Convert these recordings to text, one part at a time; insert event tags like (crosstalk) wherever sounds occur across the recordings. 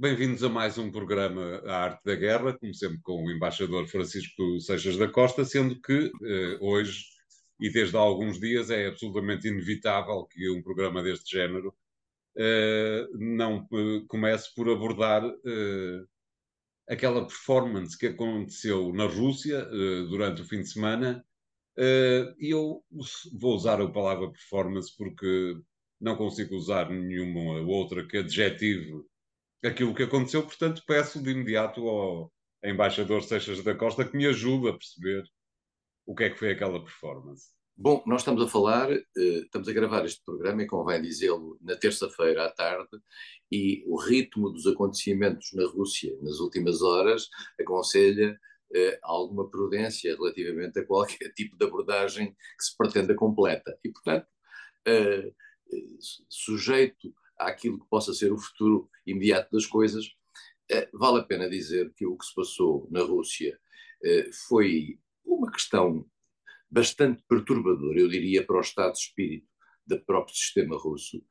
Bem-vindos a mais um programa A Arte da Guerra, como sempre com o embaixador Francisco Seixas da Costa, sendo que eh, hoje e desde há alguns dias é absolutamente inevitável que um programa deste género eh, não eh, comece por abordar eh, aquela performance que aconteceu na Rússia eh, durante o fim de semana. Eh, e eu vou usar a palavra performance porque não consigo usar nenhuma outra que adjetivo aquilo que aconteceu, portanto peço de imediato ao embaixador Seixas da Costa que me ajude a perceber o que é que foi aquela performance. Bom, nós estamos a falar, eh, estamos a gravar este programa, e convém dizê-lo, na terça-feira à tarde, e o ritmo dos acontecimentos na Rússia nas últimas horas aconselha eh, alguma prudência relativamente a qualquer (laughs) tipo de abordagem que se pretenda completa. E, portanto, eh, sujeito àquilo que possa ser o futuro imediato das coisas, vale a pena dizer que o que se passou na Rússia foi uma questão bastante perturbador, eu diria, para o estado de espírito do próprio sistema russo,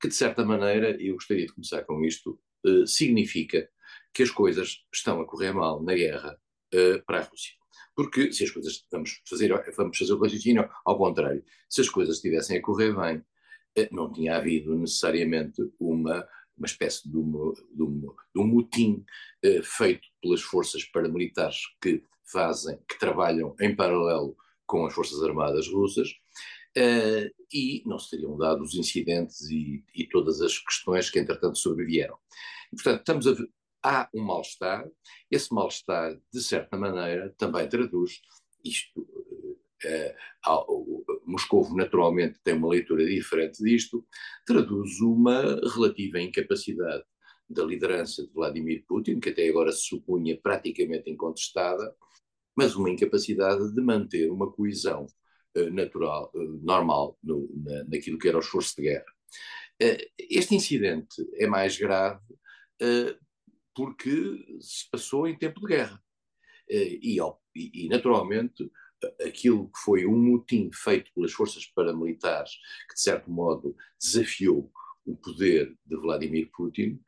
que de certa maneira, e eu gostaria de começar com isto, eh, significa que as coisas estão a correr mal na guerra eh, para a Rússia. Porque se as coisas, vamos fazer, vamos fazer o raciocínio ao contrário, se as coisas estivessem a correr bem, eh, não tinha havido necessariamente uma, uma espécie de, uma, de, de um motim feito pelas forças paramilitares que fazem, que trabalham em paralelo com as Forças Armadas russas, uh, e não se teriam dado os incidentes e, e, todas as questões que, entretanto, sobrevieram. E, portanto, estamos a há um mal-estar, esse mal-estar, de certa maneira, também traduz isto. Uh, Moscou naturalmente tem uma leitura diferente disto, traduz uma relativa incapacidade da liderança de Vladimir Putin, que até agora se supunha praticamente incontestada, mas uma incapacidade de manter uma coesão uh, natural, uh, normal no, na, naquilo que era o esforço de guerra. Uh, este incidente é mais grave porque se passou em tempo de guerra. E, e, naturalmente, aquilo que foi um motim feito pelas forças paramilitares, que de certo modo desafiou o poder de Vladimir Putin,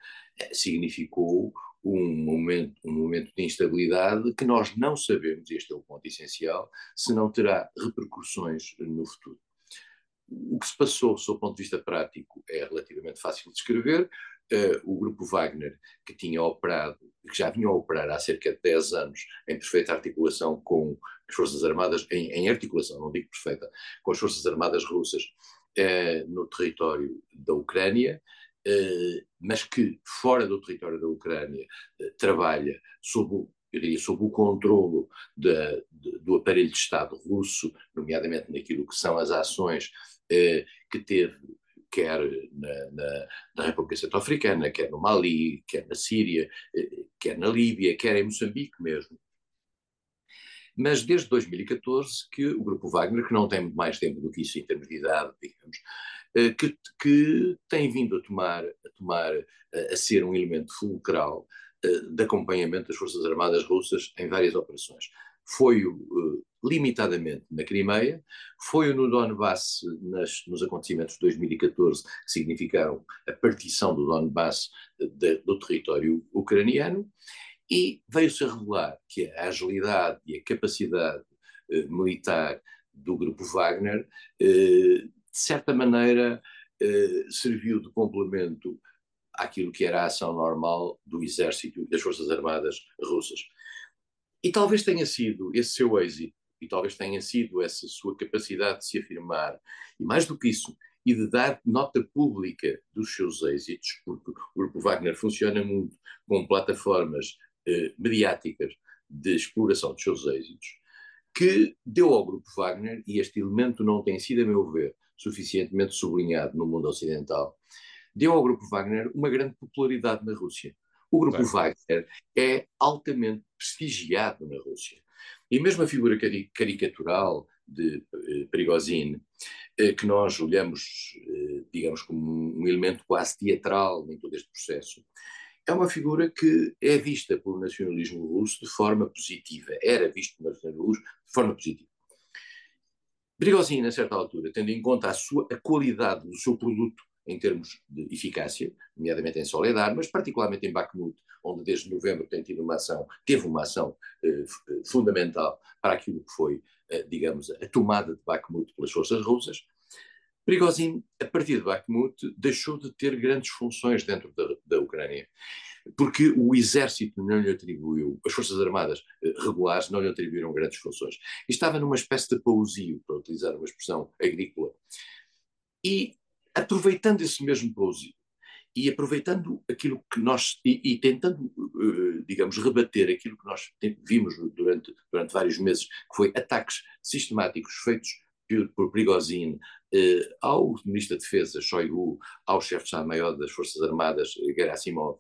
significou um momento, um momento de instabilidade que nós não sabemos, este é o ponto essencial, se não terá repercussões no futuro. O que se passou, sob o ponto de vista prático, é relativamente fácil de descrever. Uh, o grupo Wagner, que tinha operado, que já vinha a operar há cerca de 10 anos em perfeita articulação com as Forças Armadas, em, em articulação, não digo perfeita, com as Forças Armadas russas uh, no território da Ucrânia, eh, mas que fora do território da Ucrânia trabalha sob o, eu diria, sob o controlo de, de, do aparelho de Estado russo, nomeadamente naquilo que são as ações eh, que teve quer na, na, na República Centro-Africana, quer no Mali, quer na Síria, quer na Líbia, quer em Moçambique mesmo. Mas desde 2014 que o Grupo Wagner, que não tem mais tempo do que isso em termos de idade, digamos, eh, que, que tem vindo a tomar, a, tomar, eh, a ser um elemento fulcral eh, de acompanhamento das Forças Armadas Russas em várias operações. Foi-o uh, limitadamente na Crimeia, foi-o no Donbass nas, nos acontecimentos de 2014, que significaram a partição do Donbass de, do território ucraniano, e veio-se a revelar que a agilidade e a capacidade uh, militar do grupo Wagner uh, de certa maneira, eh, serviu de complemento àquilo que era a ação normal do exército e das Forças Armadas russas. E talvez tenha sido esse seu êxito, e talvez tenha sido essa sua capacidade de se afirmar, e mais do que isso, e de dar nota pública dos seus êxitos, porque o Grupo Wagner funciona muito com plataformas eh, mediáticas de exploração dos seus êxitos, que deu ao Grupo Wagner, e este elemento não tem sido, a meu ver, suficientemente sublinhado no mundo ocidental, deu ao Grupo Wagner uma grande popularidade na Rússia. O Grupo Wagner é altamente prestigiado na Rússia. E mesmo a figura caricatural de eh, Prigozhin, eh, que nós olhamos, eh, digamos, como um elemento quase teatral em todo este processo, é uma figura que é vista pelo nacionalismo russo de forma positiva. Era visto pelo nacionalismo russo de forma positiva. Brigosini, a certa altura, tendo em conta a, sua, a qualidade do seu produto em termos de eficácia, nomeadamente em Soledar, mas particularmente em Bakhmut, onde desde novembro tem tido uma ação, teve uma ação eh, fundamental para aquilo que foi, eh, digamos, a tomada de Bakhmut pelas forças russas. Prigozhin, a partir de Bakhmut, deixou de ter grandes funções dentro da, da Ucrânia, porque o exército não lhe atribuiu, as forças armadas eh, regulares não lhe atribuíram grandes funções. Estava numa espécie de pausio, para utilizar uma expressão agrícola. E aproveitando esse mesmo pausio, e aproveitando aquilo que nós, e, e tentando, uh, digamos, rebater aquilo que nós vimos durante, durante vários meses, que foi ataques sistemáticos feitos por, por Prigozhin uh, ao Ministro da Defesa, Shoigu, ao chefe de Estado-Maior das Forças Armadas, Gerasimov,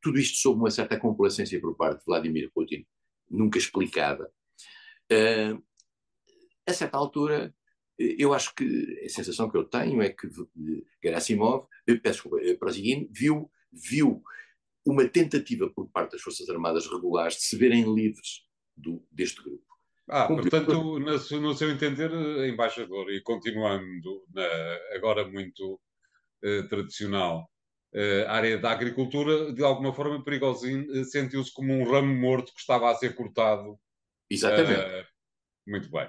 tudo isto sob uma certa complacência por parte de Vladimir Putin, nunca explicada. Uh, a certa altura, eu acho que a sensação que eu tenho é que Gerasimov, eu peço Prozigin, viu, viu uma tentativa por parte das Forças Armadas regulares de se verem livres do, deste grupo. Ah, portanto, no, no, seu entender, embaixador, e continuando na, agora muito uh, tradicional uh, área da agricultura, de alguma forma Perigosinho uh, sentiu-se como um ramo morto que estava a ser cortado. Exatamente. muito bem.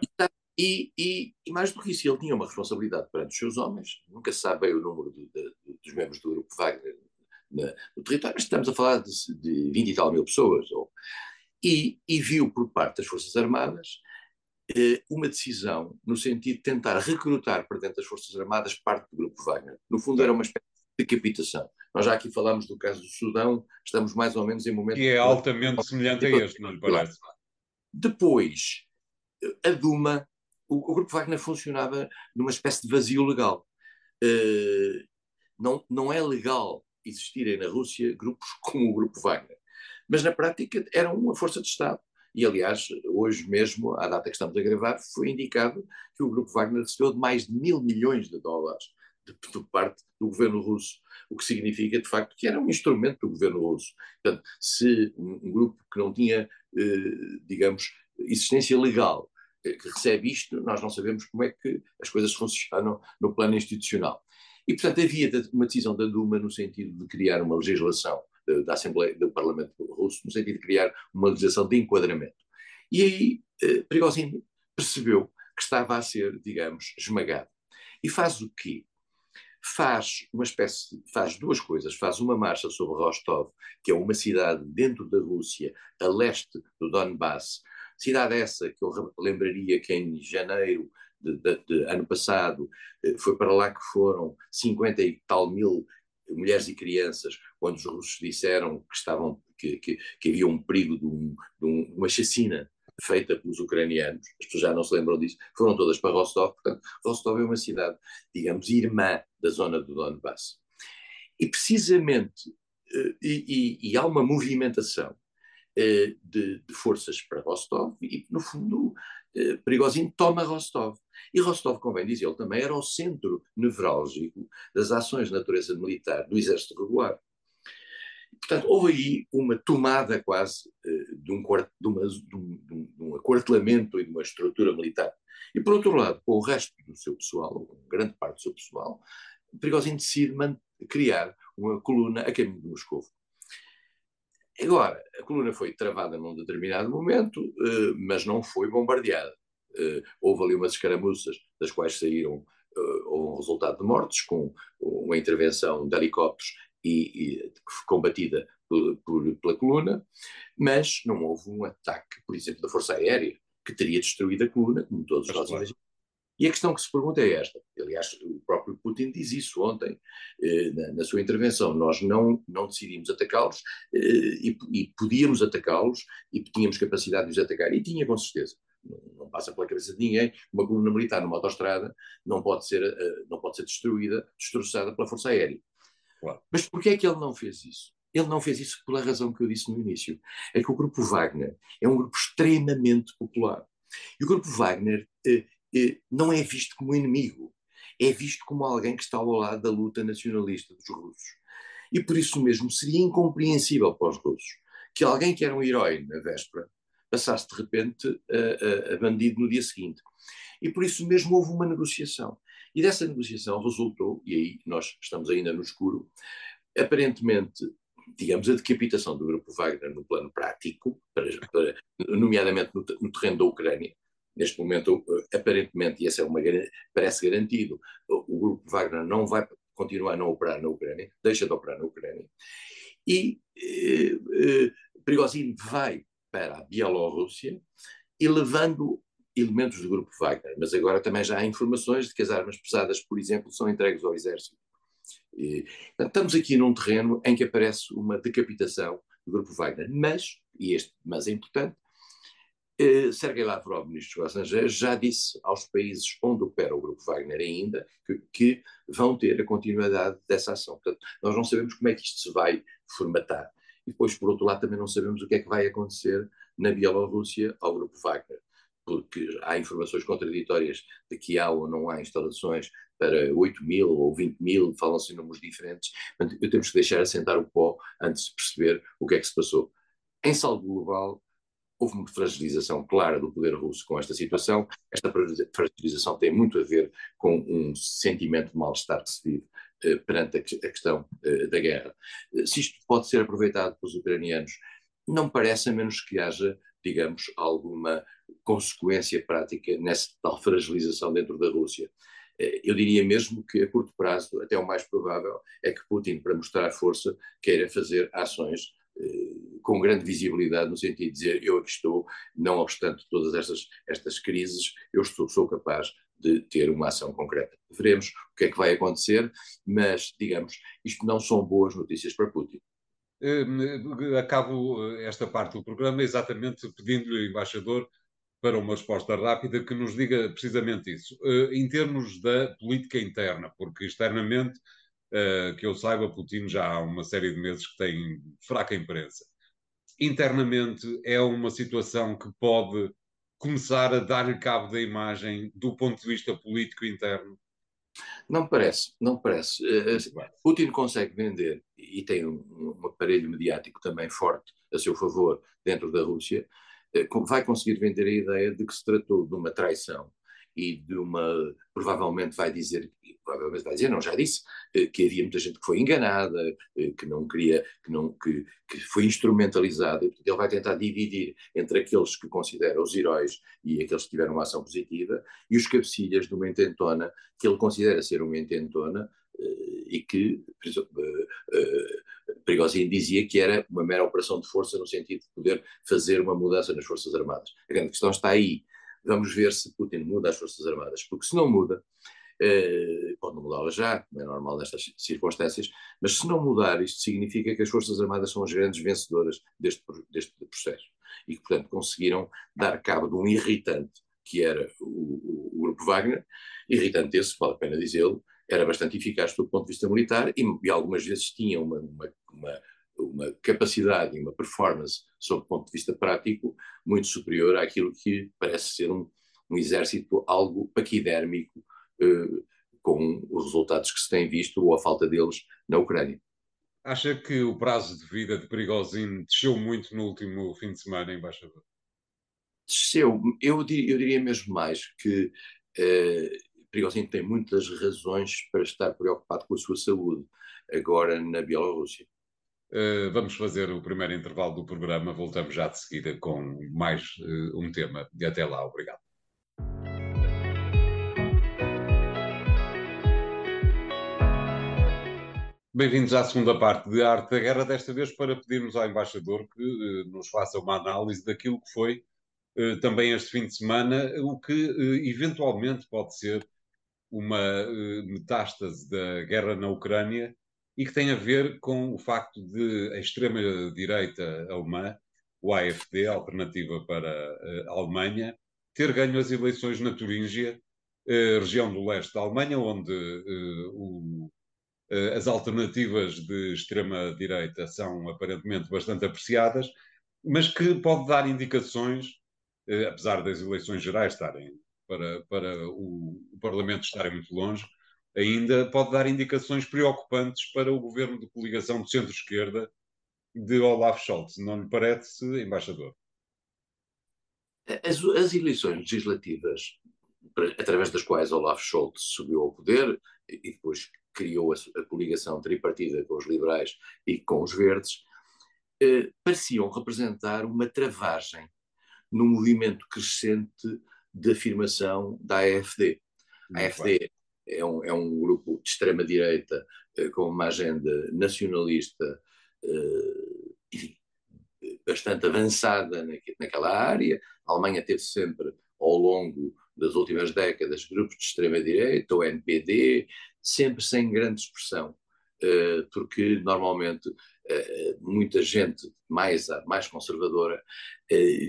E, e, e, mais do que isso, ele tinha uma responsabilidade perante os seus homens, nunca se sabe bem o número de, de, dos membros do grupo Wagner na, no território, mas estamos a falar de, de 20 e tal mil pessoas. Ou, e, e, viu por parte das Forças Armadas eh, uma decisão no sentido de tentar recrutar para dentro das Forças Armadas parte do grupo Wagner. No fundo, era uma espécie de decapitação. Nós já aqui falamos do caso do Sudão, estamos mais ou menos em momento. E é altamente de... semelhante a este, não lhe parece? Depois, a Duma o, o, Grupo Wagner funcionava numa espécie de vazio legal. Uh, não, não é legal existirem na Rússia grupos (laughs) como o Grupo Wagner, mas na prática eram uma força de Estado. E, aliás, hoje mesmo, à data que estamos a gravar, foi indicado que o Grupo Wagner recebeu de mais de mil milhões de dólares de, parte do governo russo, o que significa, de facto, que era um instrumento do governo russo. Portanto, se um, um grupo que não tinha, eh, digamos, existência legal que recebe isto, nós não sabemos como é que as coisas funcionam no plano institucional. E, portanto, havia uma decisão da Duma no sentido de criar uma legislação da Assembleia do Parlamento Russo, no sentido de criar uma legislação de enquadramento. E aí eh, Prigozhin percebeu que estava a ser, digamos, esmagado. E faz o quê? Faz uma espécie, faz duas coisas. Faz uma marcha sobre Rostov, que é uma cidade dentro da Rússia, a leste do Donbass, Cidade essa que eu lembraria que em janeiro de, de, de ano passado eh, foi para lá que foram 50 e tal mil mulheres e crianças, quando os russos disseram que, estavam, que, que, que havia um perigo de, um, de um, uma chacina feita pelos ucranianos, as pessoas já não se lembram disso, foram todas para Rostov, portanto, Rostov é uma cidade, digamos, irmã da zona do Donbass. E precisamente, eh, e, e, e há uma movimentação de, de, forças para Rostov e, no fundo, eh, Prigozhin toma Rostov. E Rostov, convém dizer, ele também era o centro nevrálgico das ações de natureza militar do exército regular. Portanto, houve aí uma tomada quase eh, de, um, de, uma, de, um, de um e de uma estrutura militar. E, por outro lado, com o resto do seu pessoal, com grande parte do seu pessoal, Prigozhin decide criar uma coluna a caminho de Moscou. Agora, a coluna foi travada num determinado momento, uh, mas não foi bombardeada. Uh, houve ali umas escaramuças, das quais saíram uh, um resultado de mortes, com uma intervenção de helicópteros e, e combatida por, por, pela coluna, mas não houve um ataque, por exemplo, da Força Aérea, que teria destruído a coluna, como todos nós imaginamos. E a questão que se pergunta é esta. Aliás, o próprio Putin diz isso ontem, eh, na, na, sua intervenção. Nós não, não decidimos atacá-los eh, e, e, podíamos atacá-los e tínhamos capacidade de os atacar. E tinha, com certeza. Não, não, passa pela cabeça de ninguém. Uma coluna militar numa autostrada não pode ser, eh, não pode ser destruída, destroçada pela Força Aérea. Claro. Mas porquê é que ele não fez isso? Ele não fez isso pela razão que eu disse no início. É que o Grupo Wagner é um grupo extremamente popular. E o Grupo Wagner eh, não é visto como inimigo, é visto como alguém que está ao lado da luta nacionalista dos russos. E por isso mesmo seria incompreensível para os russos que alguém que era um herói na véspera passasse de repente a, a, a bandido no dia seguinte. E por isso mesmo houve uma negociação. E dessa negociação resultou, e aí nós estamos ainda no escuro, aparentemente, digamos, a decapitação do grupo Wagner no plano prático, para, para, nomeadamente no, no, terreno da Ucrânia. Neste momento, aparentemente, e essa é uma parece garantido, o, grupo Wagner não vai continuar a não operar na Ucrânia, deixa de operar na Ucrânia. E eh, eh, Prigozhin vai para a Bielorrússia e levando elementos do grupo Wagner, mas agora também já há informações de que as armas pesadas, por exemplo, são entregues ao exército. E, estamos aqui num terreno em que aparece uma decapitação do grupo Wagner, mas, e este mas é importante, eh, Sergei Lavrov, ministro dos Estrangeiros, já disse aos países onde opera o grupo Wagner ainda que, que, vão ter a continuidade dessa ação. Portanto, nós não sabemos como é que isto se vai formatar. E depois, por outro lado, também não sabemos o que é que vai acontecer na Bielorrússia ao grupo Wagner porque há informações contraditórias de que há ou não há instalações para 8 mil ou 20 mil, falam-se em números diferentes. Portanto, temos que deixar assentar o pó antes de perceber o que é que se passou. Em saldo global, houve uma fragilização clara do poder russo com esta situação. Esta fragilização tem muito a ver com um sentimento de mal-estar que se vive eh, perante a, questão eh, da guerra. Eh, se isto pode ser aproveitado pelos ucranianos, não parece, a menos que haja, digamos, alguma consequência prática nessa tal fragilização dentro da Rússia. Eu diria mesmo que a curto prazo, até o mais provável, é que Putin, para mostrar força, queira fazer ações com grande visibilidade, no sentido de dizer eu aqui estou, não obstante todas estas, estas crises, eu estou, sou capaz de ter uma ação concreta. Veremos o que é que vai acontecer, mas, digamos, isto não são boas notícias para Putin. Eh, acabo esta parte do programa exatamente pedindo-lhe, embaixador, para uma resposta rápida que nos diga precisamente isso. Em termos da política interna, porque externamente, uh, que eu saiba, Putin já há uma série de meses que tem fraca imprensa. Internamente, é uma situação que pode começar a dar-lhe cabo da imagem do ponto de vista político interno? Não parece, não parece. Uh, Putin consegue vender, e tem um, um aparelho mediático também forte a seu favor dentro da Rússia, eh, vai conseguir vender a ideia de que se tratou de uma traição e de uma provavelmente vai dizer provavelmente vai dizer não já disse eh, que havia muita gente que foi enganada eh, que não queria que não que, que foi instrumentalizada e ele vai tentar dividir entre aqueles que considera os heróis e aqueles que tiveram uma ação positiva e os cabecilhas de uma intentona que ele considera ser uma intentona e que Prigozhin dizia que era uma mera operação de força no sentido de poder fazer uma mudança nas Forças Armadas. A grande questão está aí. Vamos ver se Putin muda as Forças Armadas, porque se não muda, eh, pode não mudá-las já, não é normal nestas circunstâncias, mas se não mudar, isto significa que as Forças Armadas são as grandes vencedoras deste, deste processo e que, portanto, conseguiram dar cabo de um irritante que era o, o, o Grupo Wagner, irritante esse, vale a pena dizê-lo, era bastante eficaz do ponto de vista militar e, e algumas vezes tinha uma, uma, uma, uma, capacidade e uma performance, sob o ponto de vista prático, muito superior àquilo que parece ser um, um exército algo paquidérmico, eh, com os resultados que se tem visto ou a falta deles na Ucrânia. Acha que o prazo de vida de Prigozhin desceu muito no último fim de semana, embaixador? Desceu. Eu, eu diria mesmo mais que eh, Prigozhin tem muitas razões para estar preocupado com a sua saúde, agora na Bielorrússia. Uh, vamos fazer o primeiro intervalo do programa, voltamos já de seguida com mais uh, um tema. E até lá, obrigado. Bem-vindos à segunda parte de Arte da Guerra, desta vez para pedirmos ao embaixador que uh, nos faça uma análise daquilo que foi também este fim de semana, o que eventualmente pode ser uma metástase da guerra na Ucrânia e que tem a ver com o facto de a extrema-direita alemã, o AfD, alternativa para a Alemanha, ter ganho as eleições na Turíngia, uh, região do leste da Alemanha, onde o, as alternativas de extrema-direita são aparentemente bastante apreciadas, mas que pode dar indicações, apesar das eleições gerais estarem para, para o, o Parlamento estar muito longe, ainda pode dar indicações preocupantes para o governo de coligação de centro-esquerda de Olaf Scholz. Não lhe parece, embaixador? As, as eleições legislativas através das quais Olaf Scholz subiu ao poder e depois criou a, a coligação tripartida com os liberais e com os verdes, eh, pareciam representar uma travagem no movimento crescente de afirmação da AFD. a AFD é um, é um, grupo de extrema-direita eh, com uma agenda nacionalista eh, bastante avançada naquela área. A Alemanha teve sempre, ao longo das últimas décadas, grupos de extrema-direita, o NPD, sempre sem grande expressão, eh, porque normalmente muita gente mais, mais conservadora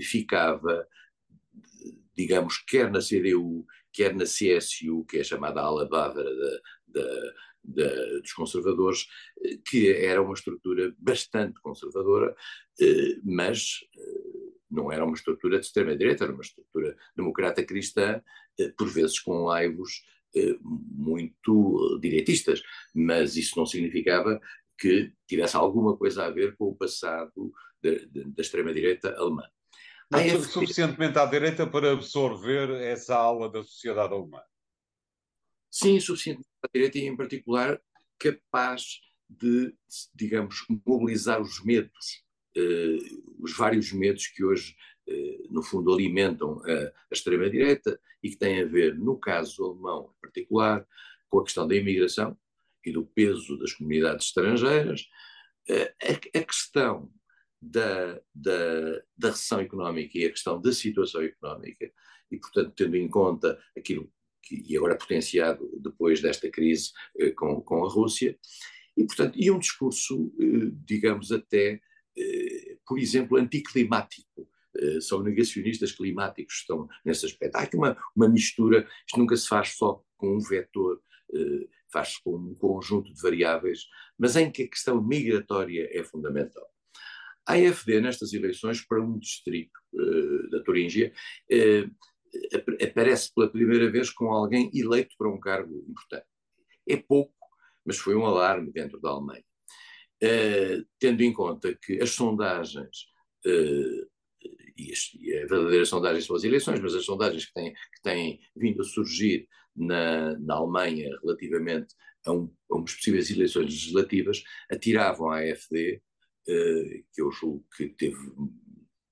ficava, digamos, quer na CDU, quer na CSU, que é chamada ala bávara da, da, dos conservadores, que era uma estrutura bastante conservadora, mas não era uma estrutura de extrema-direita, era uma estrutura democrata cristã, por vezes com laivos muito direitistas, mas isso não significava que tivesse alguma coisa a ver com o passado da extrema-direita alemã. Mas AFD... suficientemente à direita para absorver essa ala da sociedade alemã? Sim, suficientemente à direita e, em particular, capaz de, digamos, mobilizar os medos, eh, os vários medos que hoje, eh, no fundo, alimentam a, a extrema-direita e que têm a ver, no caso alemão em particular, com a questão da imigração, e do peso das comunidades estrangeiras, eh, a, a questão da, da, da recessão económica e a questão da situação económica, e, portanto, tendo em conta aquilo que, e agora potenciado depois desta crise eh, com, com a Rússia, e, portanto, e um discurso, eh, digamos, até, eh, por exemplo, anticlimático. Eh, são negacionistas climáticos estão nesse aspecto. Há aqui uma, uma mistura, isto nunca se faz só com um vetor eh, faz-se com um conjunto de variáveis, mas em que a questão migratória é fundamental. A AFD, nestas eleições, para um distrito uh, da Turíngia, uh, aparece pela primeira vez com alguém eleito para um cargo importante. É pouco, mas foi um alarme dentro da Alemanha. Uh, tendo em conta que as sondagens, e, as, e a verdadeira sondagem são as eleições, mas as sondagens que têm, que têm vindo a surgir na, na Alemanha relativamente a, um, a umas possíveis eleições legislativas atiravam à AfD, que eu julgo que teve,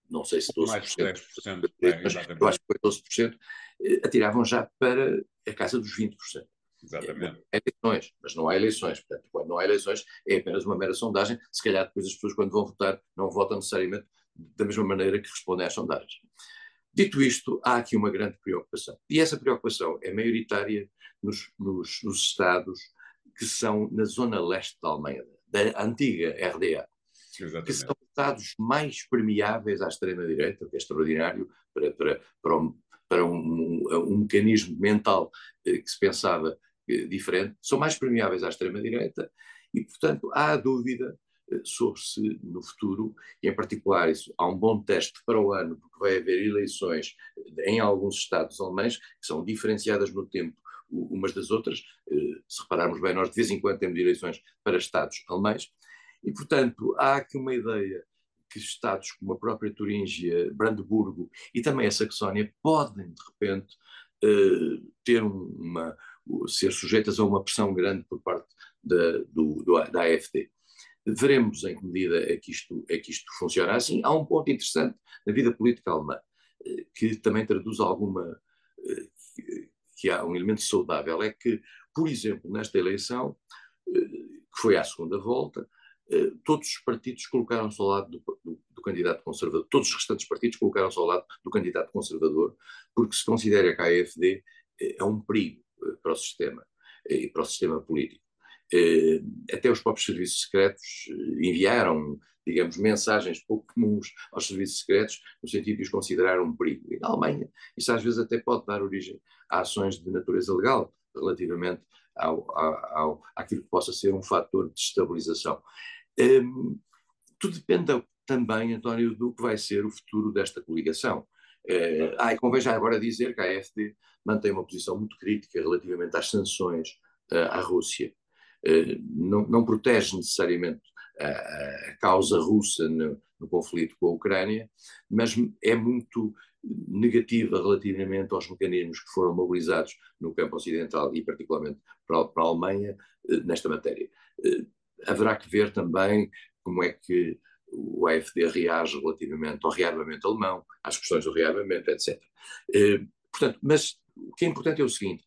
não sei se 12%, mais de 10%, é, mas eu acho que foi 12%, eh, atiravam já para a casa dos 20%. Exatamente. É, eleições, mas não há eleições. Portanto, quando não há eleições, é apenas uma mera sondagem. Se calhar depois as pessoas, quando vão votar, não votam necessariamente da mesma maneira que respondem às sondagens. Dito isto, há aqui uma grande preocupação. E essa preocupação é maioritária nos, nos, nos Estados que são na zona leste da Alemanha, da antiga RDA. Exatamente. Que são Estados mais permeáveis à extrema-direita, que é extraordinário para, para, para, um, para um, um, mecanismo mental eh, que se pensava eh, diferente, são mais permeáveis à extrema-direita e, portanto, há dúvida sobre se no futuro, e em particular isso, há um bom teste para o ano, porque vai haver eleições em alguns estados alemães que são diferenciadas no tempo umas das outras. Eh, se repararmos bem, nós de vez em quando temos eleições para estados alemães, e portanto há aqui uma ideia que estados como a própria Turíngia, Brandeburgo e também a Saxónia podem de repente eh, ter uma ser sujeitas a uma pressão grande por parte da, do, da AfD. Veremos em que medida é que isto, é que isto funciona assim. Há um ponto interessante na vida política alemã, eh, que também traduz alguma. Eh, que há um elemento saudável, é que, por exemplo, nesta eleição, que foi à segunda volta, todos os partidos colocaram-se ao lado do, do, do, candidato conservador, todos os restantes partidos colocaram-se ao lado do candidato conservador, porque se considera que a AfD é um perigo para o sistema e para o sistema político. Eh, até os próprios serviços secretos eh, enviaram, digamos, mensagens pouco comuns aos serviços secretos, no sentido de os considerar um perigo. E na Alemanha, isso às vezes até pode dar origem a ações de natureza legal, relativamente ao, ao, àquilo que possa ser um fator de estabilização. Um, tudo depende também, António, do que vai ser o futuro desta coligação. Uh, ah, e convém já agora dizer que a AfD mantém uma posição muito crítica relativamente às sanções uh, à Rússia. Eh, não, não protege necessariamente a, a causa russa no, no, conflito com a Ucrânia, mas é muito negativa relativamente aos mecanismos que foram mobilizados no campo ocidental e particularmente para, para a Alemanha nesta matéria. Haverá que ver também como é que o AFD reage relativamente ao rearmamento alemão, às questões do rearmamento, etc. Portanto, mas o que é importante é o seguinte: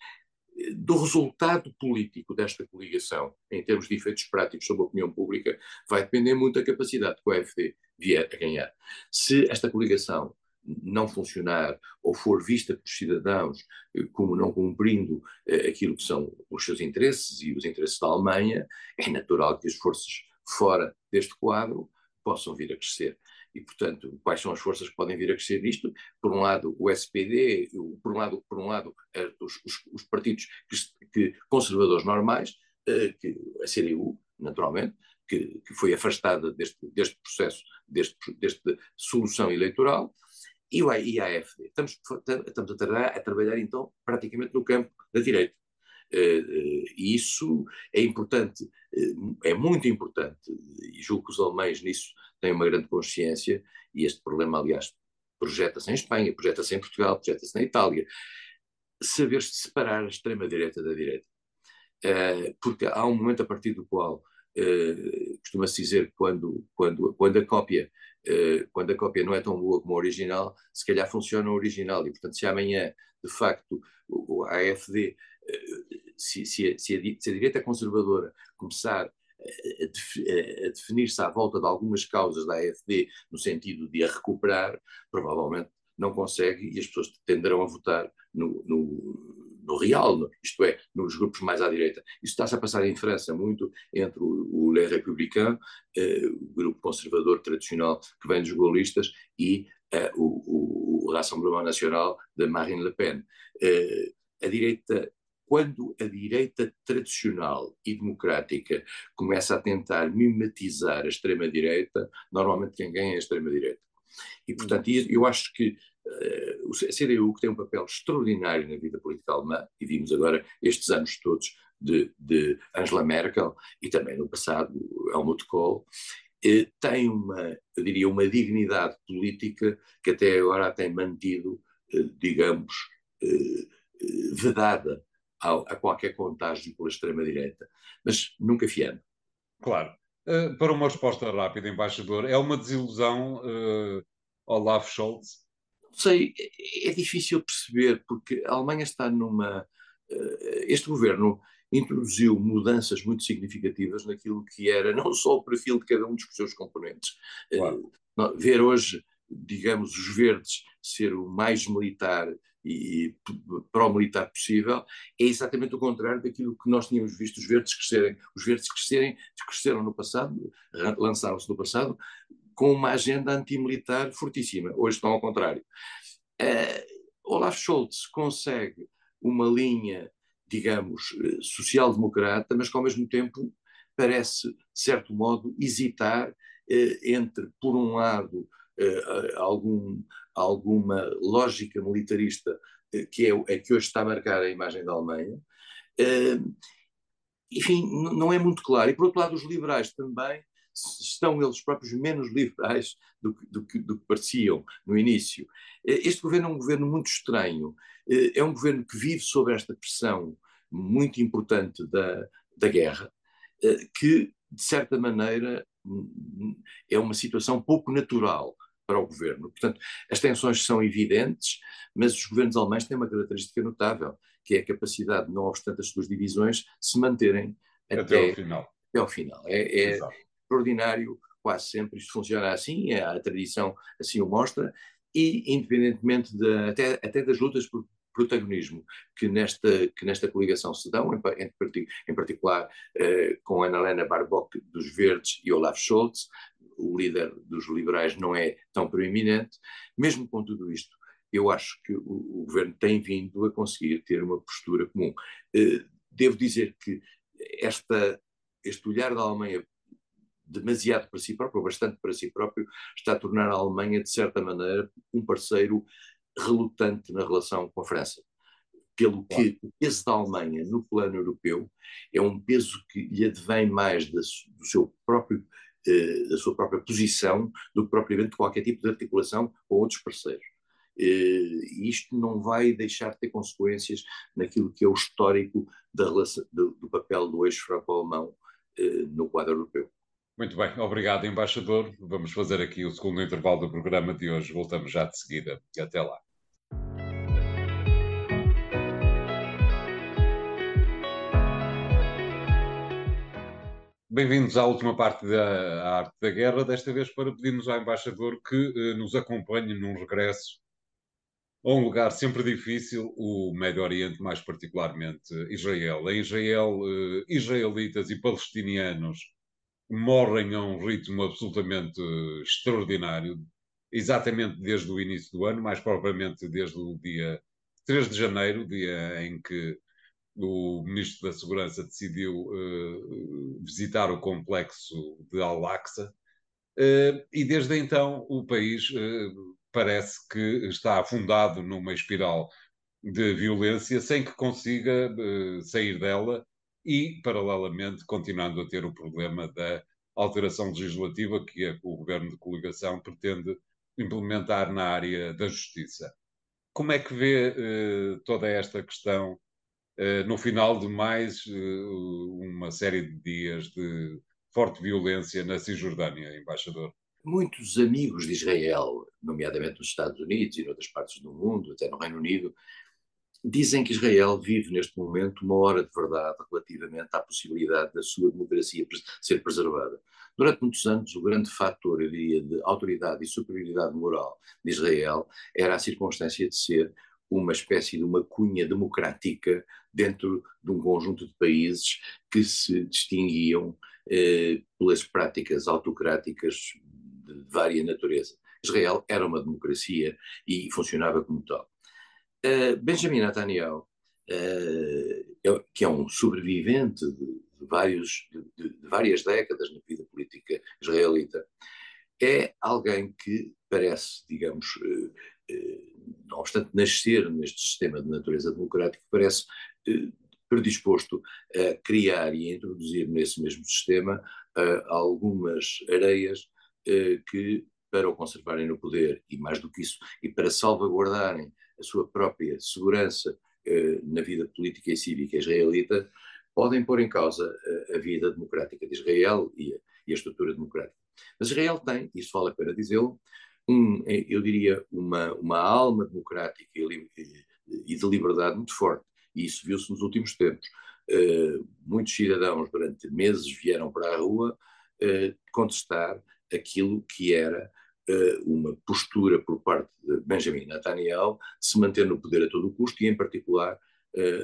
do resultado político desta coligação, em termos de efeitos práticos sobre a opinião pública, vai depender muito da capacidade que o AFD vier a ganhar. Se esta coligação não funcionar ou for vista por cidadãos eh, como não cumprindo eh, aquilo que são os seus interesses e os interesses da Alemanha, é natural que as forças fora deste quadro possam vir a crescer. E, portanto, quais são as forças que podem vir a crescer disto? Por um lado, o SPD, por um lado, por um lado eh, os, os, os partidos que, que, conservadores normais, eh, que, a CDU, naturalmente, que, que foi afastada deste, deste processo, deste, deste solução eleitoral, e, o, e a AFD. Estamos, estamos a, trabalhar, a trabalhar, então, praticamente no campo da direita. Uh, e isso é importante, uh, é muito importante, e julgo que os alemães nisso têm uma grande consciência, e este problema, aliás, projeta-se em Espanha, projeta-se em Portugal, projeta-se na Itália. Saber-se separar a extrema-direita da direita. Uh, porque há um momento a partir do qual uh, costuma-se dizer quando, quando, quando, a cópia, uh, quando a cópia não é tão boa como a original, se calhar funciona o original. E, portanto, se amanhã, de facto, a AFD, se, se, se, a, se a direita conservadora começar a, definir-se à volta de algumas causas da AFD no sentido de a recuperar, provavelmente não consegue e as pessoas tenderão a votar no, no, no real, isto é, nos grupos mais à direita. Isso está-se a passar em França muito entre o, o Les eh, o grupo conservador tradicional que vem dos gaullistas, e eh, o, o, o Rassemblement National de Marine Le Pen. Eh, a direita quando a direita tradicional e democrática começa a tentar mimetizar a extrema-direita, normalmente quem ganha é a extrema-direita. E, portanto, eu acho que uh, a CDU, que tem um papel extraordinário na vida política alemã, e vimos agora estes anos todos de, de Angela Merkel e também no passado Helmut Kohl, eh, tem uma, eu diria, uma dignidade política que até agora a tem mantido, eh, digamos, vedada a, a qualquer contágio pela extrema-direita, mas nunca fiando. Claro. Uh, para uma resposta rápida, embaixador, é uma desilusão uh, Olaf Scholz? Não sei, é, é difícil perceber, porque a Alemanha está numa. Uh, este governo introduziu mudanças muito significativas naquilo que era não só o perfil de cada um dos seus componentes. Claro. ver hoje, digamos, os verdes ser o mais militar e pró-militar possível, é exatamente o contrário daquilo que nós tínhamos visto os verdes crescerem. Os verdes crescerem, cresceram no passado, lançaram-se no passado, com uma agenda antimilitar fortíssima. Hoje estão ao contrário. Uh, Olaf Scholz consegue uma linha, digamos, social-democrata, mas que ao mesmo tempo parece, de certo modo, hesitar uh, entre, por um lado, algum, alguma lógica militarista eh, que é, é, que hoje está a marcar a imagem da Alemanha. Uh, enfim, não é muito claro. E por outro lado, os liberais também estão eles próprios menos liberais do que, do, que, do que, pareciam no início. Este governo é um governo muito estranho. É um governo que vive sob esta pressão muito importante da, da guerra, que, de certa maneira, é uma situação pouco natural para o governo. Portanto, as tensões são evidentes, mas os governos alemães têm uma característica notável, que é a capacidade, não obstante as suas divisões, se manterem até, até ao final. Até ao final. É, é extraordinário, quase sempre isto funciona assim, é, a tradição assim o mostra, e independentemente de, até, até das lutas por protagonismo que nesta, que nesta coligação se dão, em, em, particular eh, com Ana Helena Barbock dos Verdes e Olaf Scholz, o líder dos liberais não é tão proeminente. Mesmo com tudo isto, eu acho que o, o governo tem vindo a conseguir ter uma postura comum. Uh, devo dizer que esta, este olhar da Alemanha demasiado para si próprio, bastante para si próprio, está a tornar a Alemanha, de certa maneira, um parceiro relutante na relação com a França. Pelo que o peso da Alemanha no plano europeu é um peso que lhe advém mais do seu próprio da sua própria posição do que propriamente qualquer tipo de articulação com outros parceiros. E isto não vai deixar de ter consequências naquilo que é o histórico da relação, do, do papel do eixo franco-alemão no quadro europeu. Muito bem, obrigado, embaixador. Vamos fazer aqui o segundo intervalo do programa de hoje. Voltamos já de seguida. Até lá. Bem-vindos à última parte da Arte da Guerra, desta vez para pedirmos ao embaixador que eh, nos acompanhe num regresso a um lugar sempre difícil, o Médio Oriente, mais particularmente Israel. Em Israel, eh, israelitas e palestinianos morrem a um ritmo absolutamente extraordinário, exatamente desde o início do ano, mais propriamente desde o dia 3 de janeiro, dia em que o Ministro da Segurança decidiu uh, visitar o complexo de Al-Aqsa, uh, e desde então o país uh, parece que está afundado numa espiral de violência sem que consiga sair dela e, paralelamente, continuando a ter o problema da alteração legislativa que o governo de coligação pretende implementar na área da justiça. Como é que vê toda esta questão no final de mais eh, uma série de dias de forte violência na Cisjordânia, embaixador? Muitos amigos de Israel, nomeadamente nos Estados Unidos e em outras partes do mundo, até no Reino Unido, dizem que Israel vive neste momento uma hora de verdade relativamente à possibilidade da sua democracia ser preservada. Durante muitos anos, o grande fator, eu diria, de autoridade e superioridade moral de Israel era a circunstância de ser uma espécie de uma cunha democrática dentro de um conjunto de países que se distinguiam eh, pelas práticas autocráticas de vária natureza. Israel era uma democracia e funcionava como tal. Uh, Benjamin Netanyahu, uh, que é um sobrevivente de, de vários, de, de, várias décadas na vida política israelita, é alguém que parece, digamos, uh, não obstante nascer neste sistema de natureza democrática, parece eh, predisposto a criar e a introduzir nesse mesmo sistema eh, algumas areias eh, que, para o conservarem no poder, e mais do que isso, e para salvaguardarem a sua própria segurança na vida política e cívica israelita, podem pôr em causa a vida democrática de Israel e a, estrutura democrática. Mas Israel tem, isso vale a pena dizê-lo, um, eu diria, uma, uma alma democrática e, de liberdade muito forte. E isso viu-se nos últimos tempos. Uh, muitos cidadãos, durante meses, vieram para a rua uh, contestar aquilo que era uh, uma postura por parte de Benjamin Netanyahu se manter no poder a todo custo e, em particular,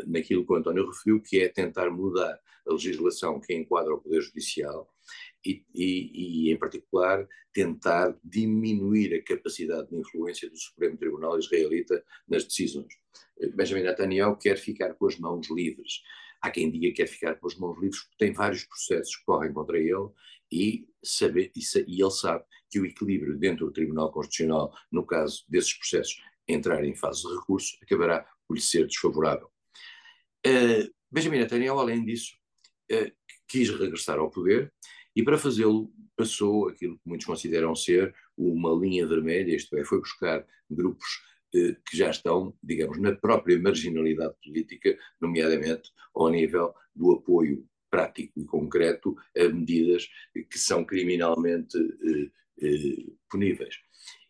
naquilo que o António referiu, que é tentar mudar a legislação que enquadra o Poder Judicial e, e, e, em particular, tentar diminuir a capacidade de influência do Supremo Tribunal Israelita nas decisões. Benjamin Netanyahu quer ficar com as mãos livres. Há quem diga que quer ficar com as mãos livres porque tem vários processos que correm contra ele e, e, e ele sabe que o equilíbrio dentro do Tribunal Constitucional, no caso desses processos entrarem em fase de recurso, acabará por lhe ser desfavorável. Uh, Benjamin Netanyahu, além disso, uh, quis regressar ao poder e para fazê-lo passou aquilo que muitos consideram ser uma linha vermelha, isto é, foi buscar grupos eh, que já estão, digamos, na própria marginalidade política, nomeadamente ao nível do apoio prático e concreto a medidas que são criminalmente eh, eh, puníveis.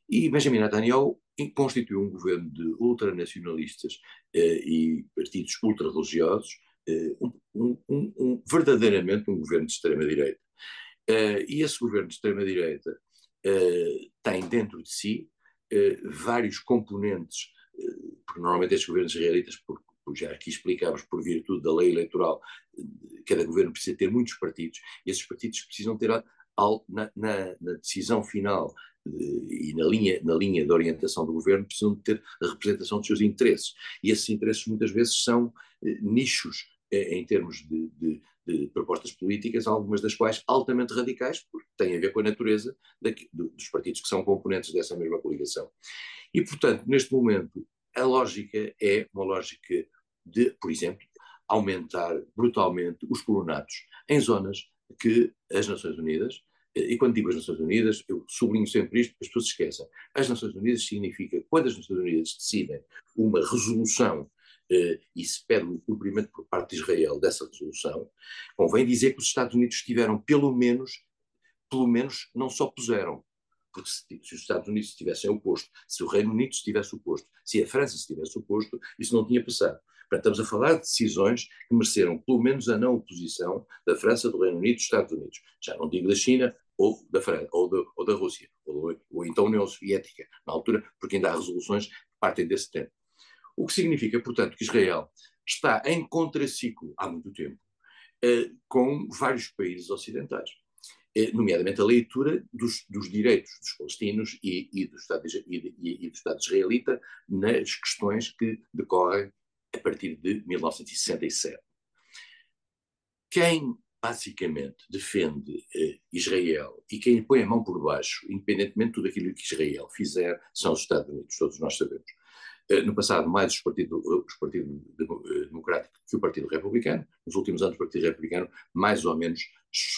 E Benjamin Netanyahu constituiu um governo de ultranacionalistas eh, e partidos ultra-religiosos, eh, um, um, um, verdadeiramente um governo de extrema-direita. Uh, e esse governo de extrema-direita uh, tem dentro de si uh, vários componentes, porque normalmente estes governos israelitas, por, por, já aqui explicámos, por virtude da lei eleitoral, cada governo precisa ter muitos partidos, e esses partidos precisam ter, na, na, na decisão final e na linha, na linha de orientação do governo, precisam ter a representação dos seus interesses. E esses interesses muitas vezes são nichos em termos de, de, de, propostas políticas, algumas das quais altamente radicais, porque têm a ver com a natureza daqui, dos partidos que são componentes dessa mesma coligação. E, portanto, neste momento, a lógica é uma lógica de, por exemplo, aumentar brutalmente os colonatos em zonas que as Nações Unidas e quando digo as Nações Unidas, eu sublinho sempre isto, as pessoas se esquecem. As Nações Unidas significa, quando as Nações Unidas decidem uma resolução eh, e se pede o cumprimento por parte de Israel dessa resolução, convém dizer que os Estados Unidos tiveram pelo menos, pelo menos não só puseram, porque se, se, os Estados Unidos se tivessem oposto, se o Reino Unido se tivesse oposto, se a França se tivesse oposto, isso não tinha passado. Portanto, estamos a falar de decisões que mereceram pelo menos a não oposição da França, do Reino Unido e dos Estados Unidos. Já não digo da China ou da, França, ou, ou da Rússia, ou, ou então União Soviética, na altura, porque ainda há resoluções que partem desse tempo. O que significa, portanto, que Israel está em contraciclo há muito tempo eh, com vários países ocidentais. Eh, nomeadamente a leitura dos, dos direitos dos palestinos e, e, do Estado, e, e, do Estado israelita nas questões que decorrem a partir de 1967. Quem basicamente defende eh, Israel e quem põe a mão por baixo, independentemente de tudo aquilo que Israel fizer, são os Estados Unidos, todos nós sabemos. Eh, no passado, mais os partidos, os partidos eh, democráticos que o Partido Republicano. Nos últimos anos, o Partido Republicano, mais ou menos,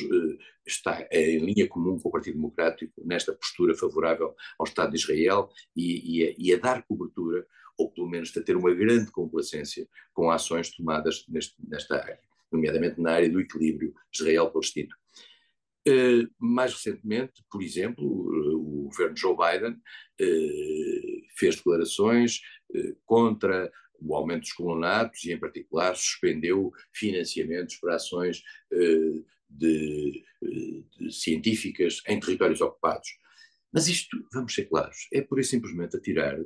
eh, está em linha comum com o Partido Democrático nesta postura favorável ao Estado de Israel e, e, a, e a, dar cobertura, ou pelo menos a ter uma grande complacência com ações tomadas neste, nesta área, nomeadamente na área do equilíbrio Israel-Palestino. Uh, mais recentemente, por exemplo, uh, o governo Joe Biden uh, fez declarações contra o aumento dos colonatos e, em particular, suspendeu financiamentos para ações de, de científicas em territórios ocupados. Mas isto, vamos ser claros, é pura e simplesmente atirar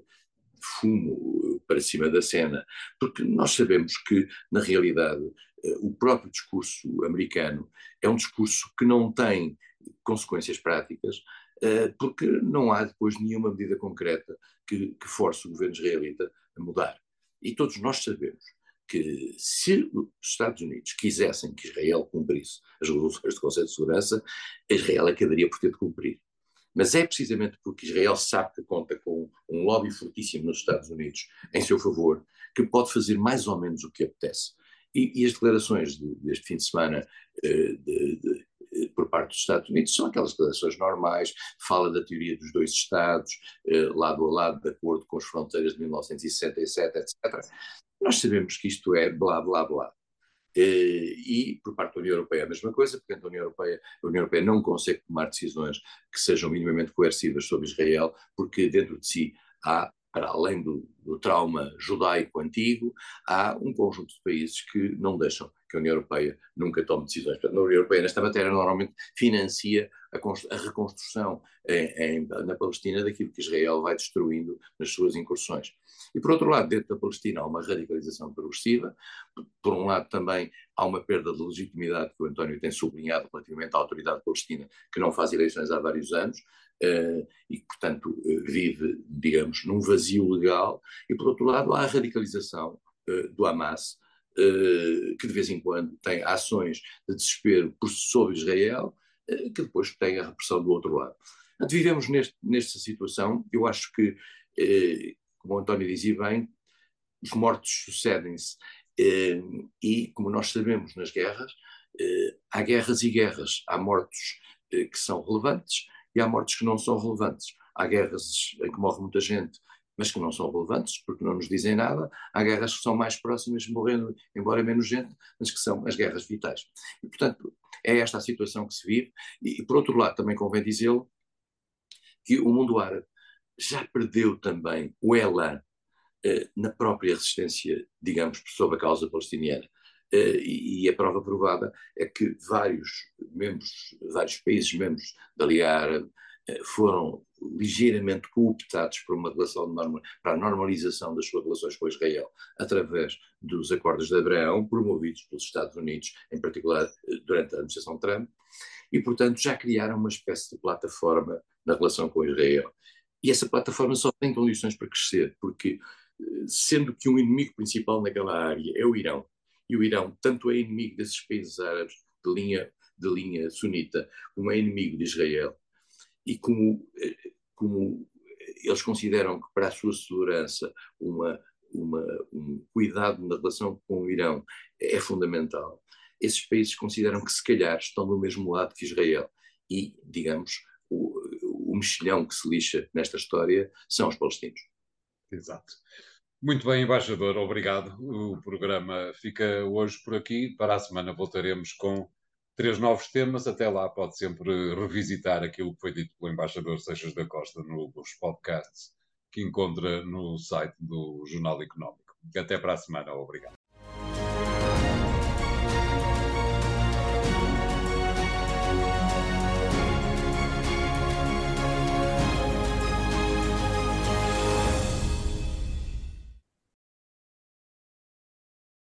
fumo para cima da cena, porque nós sabemos que, na realidade, eh, o próprio discurso americano é um discurso que não tem consequências práticas, eh, porque não há depois nenhuma medida concreta que, que force o governo israelita a mudar. E todos nós sabemos que se os Estados Unidos quisessem que Israel cumprisse as resoluções do Conselho de Segurança, Israel acabaria por ter de cumprir. Mas é precisamente porque Israel sabe que conta com um lobby fortíssimo nos Estados Unidos em seu favor, que pode fazer mais ou menos o que apetece. E, e as declarações de, deste fim de semana eh, parte dos Estados Unidos são aquelas declarações normais, fala da teoria dos dois Estados, uh, lado a lado, de acordo com as fronteiras de 1967, etc. Nós sabemos que isto é blá, blá, blá. E por parte da União Europeia a mesma coisa, porque a União Europeia, a União Europeia não consegue tomar decisões que sejam minimamente coercivas sobre Israel, porque dentro de si há para além do, do, trauma judaico antigo, há um conjunto de países que não deixam que a União Europeia nunca tome decisões. a União Europeia, nesta matéria, normalmente financia a, a reconstrução em, em, na Palestina daquilo que Israel vai destruindo nas suas incursões. E, por outro lado, dentro da Palestina há uma radicalização progressiva, por um lado também há uma perda de legitimidade que o António tem sublinhado relativamente à autoridade palestina, que não faz eleições há vários anos, uh, e que, portanto, uh, vive, digamos, num vazio legal, e, por outro lado, há a radicalização uh, do Hamas, que de vez em quando tem ações de desespero por sobre Israel, que depois tem a repressão do outro lado. Portanto, vivemos neste, nesta situação, eu acho que, como o António dizia bem, os mortos sucedem-se, e, como nós sabemos nas guerras, há guerras e guerras, há mortos que são relevantes, e há mortes que não são relevantes. Há guerras em que morre muita gente, mas que não são relevantes, porque não nos dizem nada. Há guerras que são mais próximas, morrendo, embora menos gente, mas que são as guerras vitais. E, portanto, é esta a situação que se vive. E, por outro lado, também convém dizê-lo, que o mundo árabe já perdeu também o elan eh, na própria resistência, digamos, sobre a causa palestiniana. Uh, e, a prova provada é que vários membros, vários países membros da Liga Árabe foram ligeiramente cooptados por uma relação norma, para a normalização das suas relações com Israel através dos acordos de Abraão promovidos pelos Estados Unidos, em particular eh, durante a administração Trump, e portanto já criaram uma espécie de plataforma na relação com Israel. E essa plataforma só tem condições para crescer, porque sendo que um inimigo principal naquela área é o Irão, e o Irão tanto é inimigo desses países árabes de linha, de linha sunita, como é inimigo de Israel. E como, como eles consideram que para a sua segurança uma, uma, um cuidado na relação com o Irão é fundamental, esses países consideram que se calhar estão do mesmo lado que Israel. e, digamos, o, o mexilhão que se lixa nesta história são os palestinos. Exato. Muito bem, embaixador, obrigado. O programa fica hoje por aqui. Para a semana voltaremos com três novos temas. Até lá, pode sempre revisitar aquilo que foi dito pelo embaixador Seixas da Costa nos podcasts que encontra no site do Jornal Económico. Até para a semana. Obrigado.